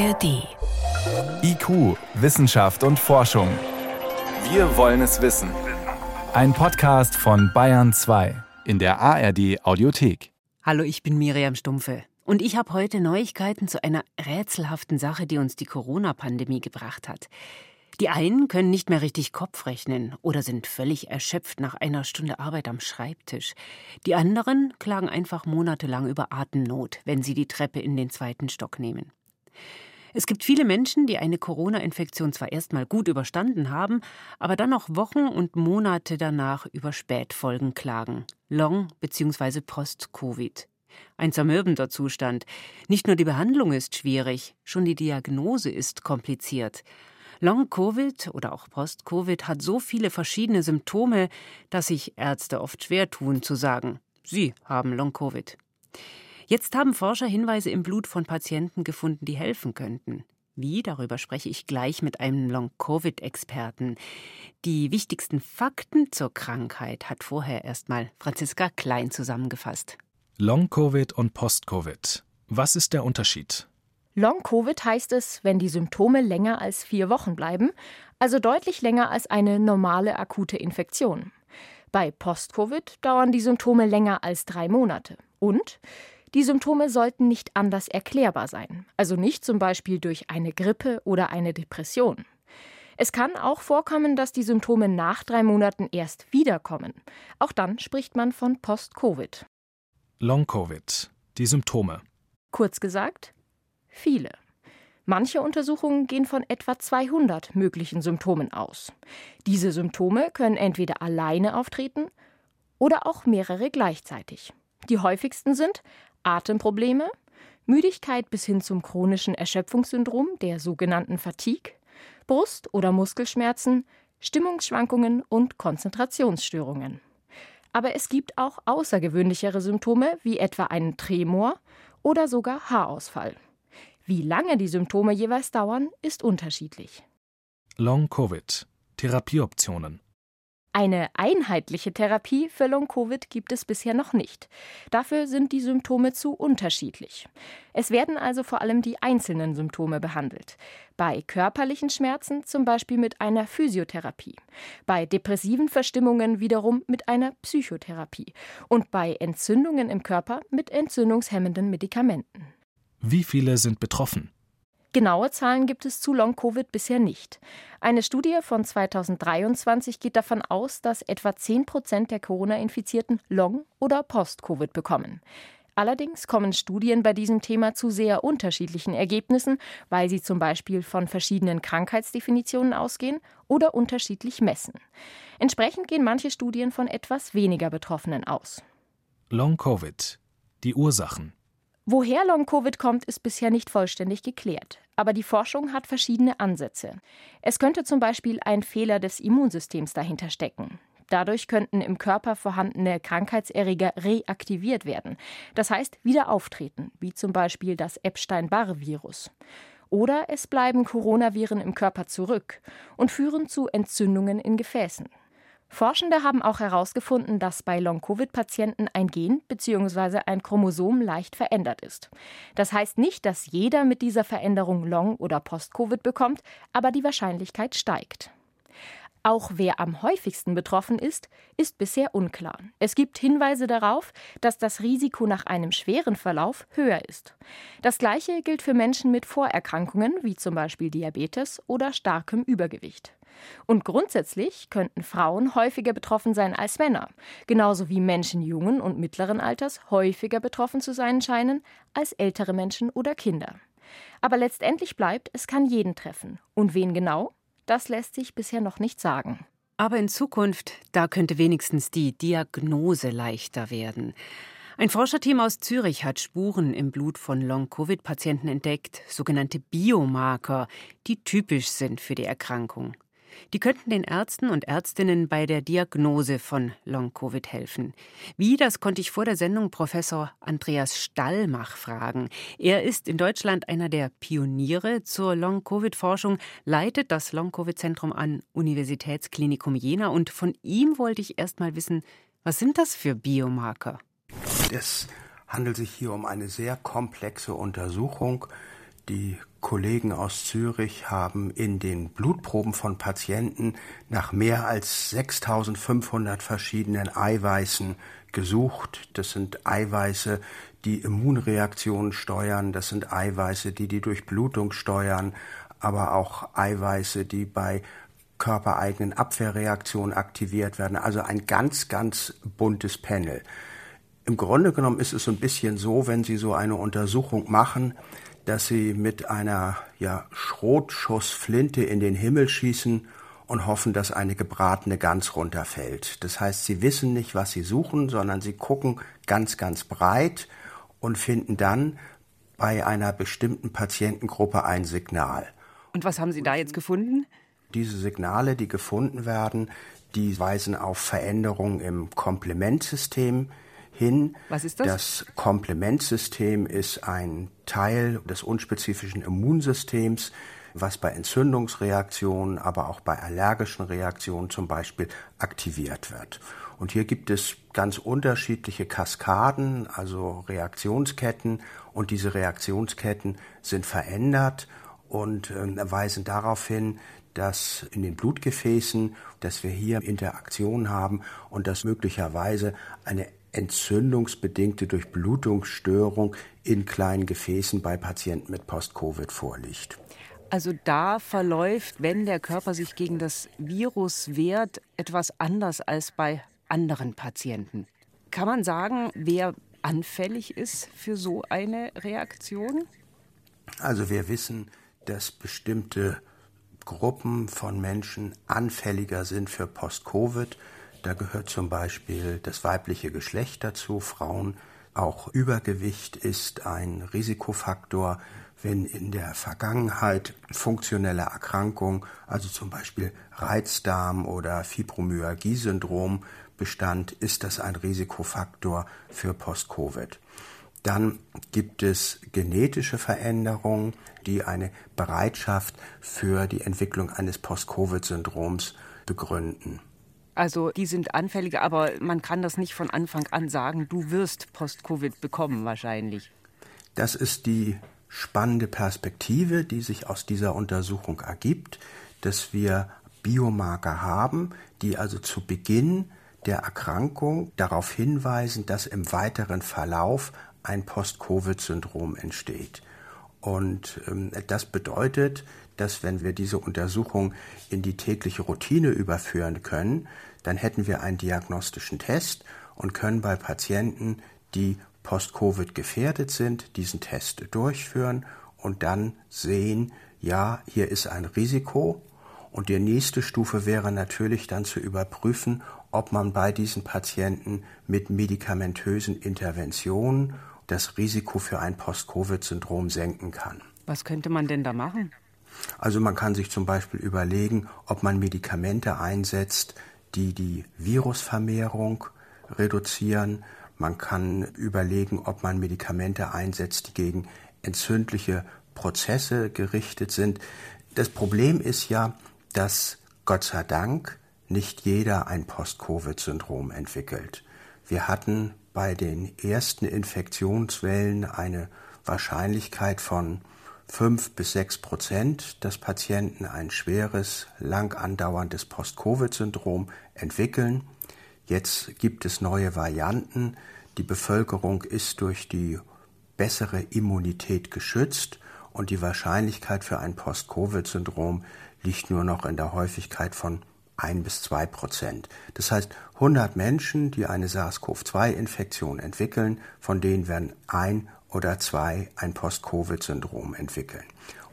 ARD. IQ, Wissenschaft und Forschung. Wir wollen es wissen. Ein Podcast von Bayern 2 in der ARD Audiothek. Hallo, ich bin Miriam Stumpfe. Und ich habe heute Neuigkeiten zu einer rätselhaften Sache, die uns die Corona-Pandemie gebracht hat. Die einen können nicht mehr richtig Kopf rechnen oder sind völlig erschöpft nach einer Stunde Arbeit am Schreibtisch. Die anderen klagen einfach monatelang über Atemnot, wenn sie die Treppe in den zweiten Stock nehmen. Es gibt viele Menschen, die eine Corona-Infektion zwar erstmal gut überstanden haben, aber dann noch Wochen und Monate danach über Spätfolgen klagen. Long- bzw. Post-Covid. Ein zermürbender Zustand. Nicht nur die Behandlung ist schwierig, schon die Diagnose ist kompliziert. Long-Covid oder auch Post-Covid hat so viele verschiedene Symptome, dass sich Ärzte oft schwer tun zu sagen, sie haben Long-Covid. Jetzt haben Forscher Hinweise im Blut von Patienten gefunden, die helfen könnten. Wie, darüber spreche ich gleich mit einem Long-Covid-Experten. Die wichtigsten Fakten zur Krankheit hat vorher erstmal Franziska Klein zusammengefasst. Long-Covid und Post-Covid. Was ist der Unterschied? Long-Covid heißt es, wenn die Symptome länger als vier Wochen bleiben, also deutlich länger als eine normale akute Infektion. Bei Post-Covid dauern die Symptome länger als drei Monate. Und die Symptome sollten nicht anders erklärbar sein, also nicht zum Beispiel durch eine Grippe oder eine Depression. Es kann auch vorkommen, dass die Symptome nach drei Monaten erst wiederkommen. Auch dann spricht man von Post-Covid. Long-Covid. Die Symptome. Kurz gesagt, viele. Manche Untersuchungen gehen von etwa 200 möglichen Symptomen aus. Diese Symptome können entweder alleine auftreten oder auch mehrere gleichzeitig. Die häufigsten sind Atemprobleme, Müdigkeit bis hin zum chronischen Erschöpfungssyndrom, der sogenannten Fatigue, Brust- oder Muskelschmerzen, Stimmungsschwankungen und Konzentrationsstörungen. Aber es gibt auch außergewöhnlichere Symptome, wie etwa einen Tremor oder sogar Haarausfall. Wie lange die Symptome jeweils dauern, ist unterschiedlich. Long-Covid. Therapieoptionen. Eine einheitliche Therapie für Long-Covid gibt es bisher noch nicht. Dafür sind die Symptome zu unterschiedlich. Es werden also vor allem die einzelnen Symptome behandelt. Bei körperlichen Schmerzen zum Beispiel mit einer Physiotherapie, bei depressiven Verstimmungen wiederum mit einer Psychotherapie und bei Entzündungen im Körper mit entzündungshemmenden Medikamenten. Wie viele sind betroffen? Genaue Zahlen gibt es zu Long-Covid bisher nicht. Eine Studie von 2023 geht davon aus, dass etwa 10 Prozent der Corona-Infizierten Long- oder Post-Covid bekommen. Allerdings kommen Studien bei diesem Thema zu sehr unterschiedlichen Ergebnissen, weil sie zum Beispiel von verschiedenen Krankheitsdefinitionen ausgehen oder unterschiedlich messen. Entsprechend gehen manche Studien von etwas weniger Betroffenen aus. Long-Covid. Die Ursachen. Woher Long-Covid kommt, ist bisher nicht vollständig geklärt. Aber die Forschung hat verschiedene Ansätze. Es könnte zum Beispiel ein Fehler des Immunsystems dahinter stecken. Dadurch könnten im Körper vorhandene Krankheitserreger reaktiviert werden, das heißt wieder auftreten, wie zum Beispiel das Epstein-Barr-Virus. Oder es bleiben Coronaviren im Körper zurück und führen zu Entzündungen in Gefäßen. Forschende haben auch herausgefunden, dass bei Long-Covid-Patienten ein Gen bzw. ein Chromosom leicht verändert ist. Das heißt nicht, dass jeder mit dieser Veränderung Long- oder Post-Covid bekommt, aber die Wahrscheinlichkeit steigt. Auch wer am häufigsten betroffen ist, ist bisher unklar. Es gibt Hinweise darauf, dass das Risiko nach einem schweren Verlauf höher ist. Das Gleiche gilt für Menschen mit Vorerkrankungen wie zum Beispiel Diabetes oder starkem Übergewicht. Und grundsätzlich könnten Frauen häufiger betroffen sein als Männer, genauso wie Menschen jungen und mittleren Alters häufiger betroffen zu sein scheinen als ältere Menschen oder Kinder. Aber letztendlich bleibt, es kann jeden treffen. Und wen genau? Das lässt sich bisher noch nicht sagen. Aber in Zukunft, da könnte wenigstens die Diagnose leichter werden. Ein Forscherteam aus Zürich hat Spuren im Blut von Long-Covid-Patienten entdeckt, sogenannte Biomarker, die typisch sind für die Erkrankung. Die könnten den Ärzten und Ärztinnen bei der Diagnose von Long-Covid helfen. Wie, das konnte ich vor der Sendung Professor Andreas Stallmach fragen. Er ist in Deutschland einer der Pioniere zur Long-Covid-Forschung, leitet das Long-Covid-Zentrum an Universitätsklinikum Jena und von ihm wollte ich erst mal wissen, was sind das für Biomarker? Es handelt sich hier um eine sehr komplexe Untersuchung, Die Kollegen aus Zürich haben in den Blutproben von Patienten nach mehr als 6500 verschiedenen Eiweißen gesucht. Das sind Eiweiße, die Immunreaktionen steuern, das sind Eiweiße, die die Durchblutung steuern, aber auch Eiweiße, die bei körpereigenen Abwehrreaktionen aktiviert werden. Also ein ganz, ganz buntes Panel. Im Grunde genommen ist es so ein bisschen so, wenn Sie so eine Untersuchung machen, dass Sie mit einer ja, Schrotschussflinte in den Himmel schießen und hoffen, dass eine gebratene Gans runterfällt. Das heißt, Sie wissen nicht, was Sie suchen, sondern Sie gucken ganz, ganz breit und finden dann bei einer bestimmten Patientengruppe ein Signal. Und was haben Sie da jetzt gefunden? Diese Signale, die gefunden werden, die weisen auf Veränderungen im Komplementsystem hin. Was ist das? Das Komplementsystem ist ein Teil des unspezifischen Immunsystems, was bei Entzündungsreaktionen, aber auch bei allergischen Reaktionen zum Beispiel aktiviert wird. Und hier gibt es ganz unterschiedliche Kaskaden, also Reaktionsketten, und diese Reaktionsketten sind verändert und äh, weisen darauf hin, dass in den Blutgefäßen, dass wir hier Interaktion haben und dass möglicherweise eine entzündungsbedingte Durchblutungsstörung in kleinen Gefäßen bei Patienten mit Post-Covid vorliegt. Also da verläuft, wenn der Körper sich gegen das Virus wehrt, etwas anders als bei anderen Patienten. Kann man sagen, wer anfällig ist für so eine Reaktion? Also wir wissen, dass bestimmte Gruppen von Menschen anfälliger sind für Post-Covid. Da gehört zum Beispiel das weibliche Geschlecht dazu, Frauen. Auch Übergewicht ist ein Risikofaktor, wenn in der Vergangenheit funktionelle Erkrankungen, also zum Beispiel Reizdarm oder Fibromyalgie-Syndrom bestand, ist das ein Risikofaktor für Post-Covid. Dann gibt es genetische Veränderungen, die eine Bereitschaft für die Entwicklung eines Post-Covid-Syndroms begründen. Also die sind anfälliger, aber man kann das nicht von Anfang an sagen, du wirst Post-Covid bekommen wahrscheinlich. Das ist die spannende Perspektive, die sich aus dieser Untersuchung ergibt, dass wir Biomarker haben, die also zu Beginn der Erkrankung darauf hinweisen, dass im weiteren Verlauf ein Post-Covid-Syndrom entsteht. Und ähm, das bedeutet, dass wenn wir diese Untersuchung in die tägliche Routine überführen können, dann hätten wir einen diagnostischen Test und können bei Patienten, die post-Covid gefährdet sind, diesen Test durchführen und dann sehen, ja, hier ist ein Risiko. Und die nächste Stufe wäre natürlich dann zu überprüfen, ob man bei diesen Patienten mit medikamentösen Interventionen das Risiko für ein Post-Covid-Syndrom senken kann. Was könnte man denn da machen? Also man kann sich zum Beispiel überlegen, ob man Medikamente einsetzt, die die Virusvermehrung reduzieren. Man kann überlegen, ob man Medikamente einsetzt, die gegen entzündliche Prozesse gerichtet sind. Das Problem ist ja, dass Gott sei Dank nicht jeder ein Post-Covid-Syndrom entwickelt. Wir hatten bei den ersten Infektionswellen eine Wahrscheinlichkeit von fünf bis sechs Prozent, dass Patienten ein schweres, lang andauerndes Post-Covid-Syndrom entwickeln. Jetzt gibt es neue Varianten. Die Bevölkerung ist durch die bessere Immunität geschützt und die Wahrscheinlichkeit für ein Post-Covid-Syndrom liegt nur noch in der Häufigkeit von ein bis zwei Prozent. Das heißt, 100 Menschen, die eine SARS-CoV-2-Infektion entwickeln, von denen werden ein oder zwei ein Post-Covid-Syndrom entwickeln.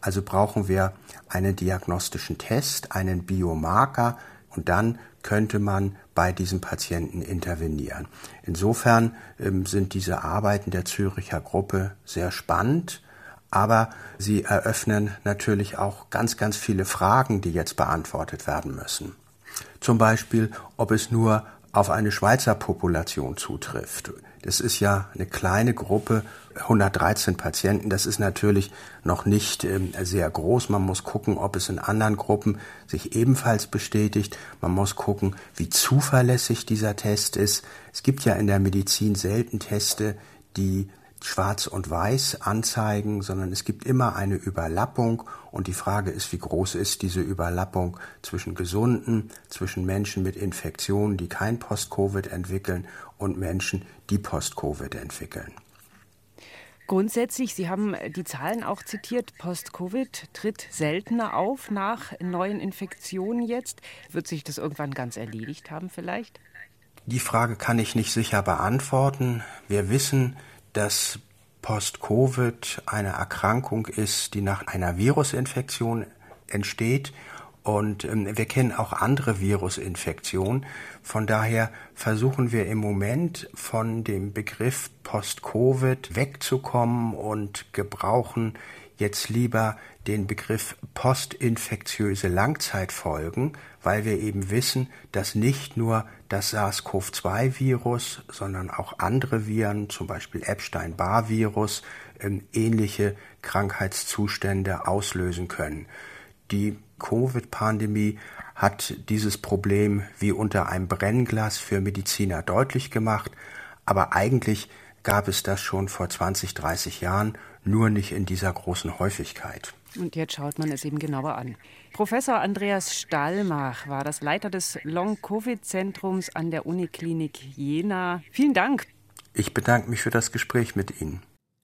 Also brauchen wir einen diagnostischen Test, einen Biomarker und dann könnte man bei diesen Patienten intervenieren. Insofern ähm, sind diese Arbeiten der Züricher Gruppe sehr spannend, aber sie eröffnen natürlich auch ganz, ganz viele Fragen, die jetzt beantwortet werden müssen. Zum Beispiel, ob es nur auf eine Schweizer Population zutrifft. Das ist ja eine kleine Gruppe, 113 Patienten. Das ist natürlich noch nicht ähm, sehr groß. Man muss gucken, ob es in anderen Gruppen sich ebenfalls bestätigt. Man muss gucken, wie zuverlässig dieser Test ist. Es gibt ja in der Medizin selten Teste, die schwarz und weiß anzeigen, sondern es gibt immer eine Überlappung und die Frage ist, wie groß ist diese Überlappung zwischen Gesunden, zwischen Menschen mit Infektionen, die kein Post-Covid entwickeln und Menschen, die Post-Covid entwickeln. Grundsätzlich, Sie haben die Zahlen auch zitiert, Post-Covid tritt seltener auf nach neuen Infektionen jetzt. Wird sich das irgendwann ganz erledigt haben vielleicht? Die Frage kann ich nicht sicher beantworten. Wir wissen, dass Post-Covid eine Erkrankung ist, die nach einer Virusinfektion entsteht. Und ähm, wir kennen auch andere Virusinfektionen. Von daher versuchen wir im Moment von dem Begriff Post-Covid wegzukommen und gebrauchen jetzt lieber den Begriff postinfektiöse Langzeitfolgen, weil wir eben wissen, dass nicht nur das SARS-CoV-2-Virus, sondern auch andere Viren, zum Beispiel Epstein-Barr-Virus, ähm, ähnliche Krankheitszustände auslösen können. Die Covid-Pandemie hat dieses Problem wie unter einem Brennglas für Mediziner deutlich gemacht, aber eigentlich gab es das schon vor 20, 30 Jahren, nur nicht in dieser großen Häufigkeit. Und jetzt schaut man es eben genauer an. Professor Andreas Stallmach war das Leiter des Long-Covid-Zentrums an der Uniklinik Jena. Vielen Dank. Ich bedanke mich für das Gespräch mit Ihnen.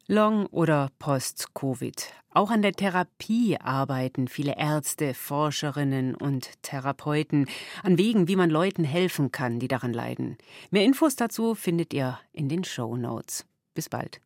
Long- oder Post-Covid. Auch an der Therapie arbeiten viele Ärzte, Forscherinnen und Therapeuten an Wegen, wie man Leuten helfen kann, die daran leiden. Mehr Infos dazu findet ihr in den Show Notes. Bis bald.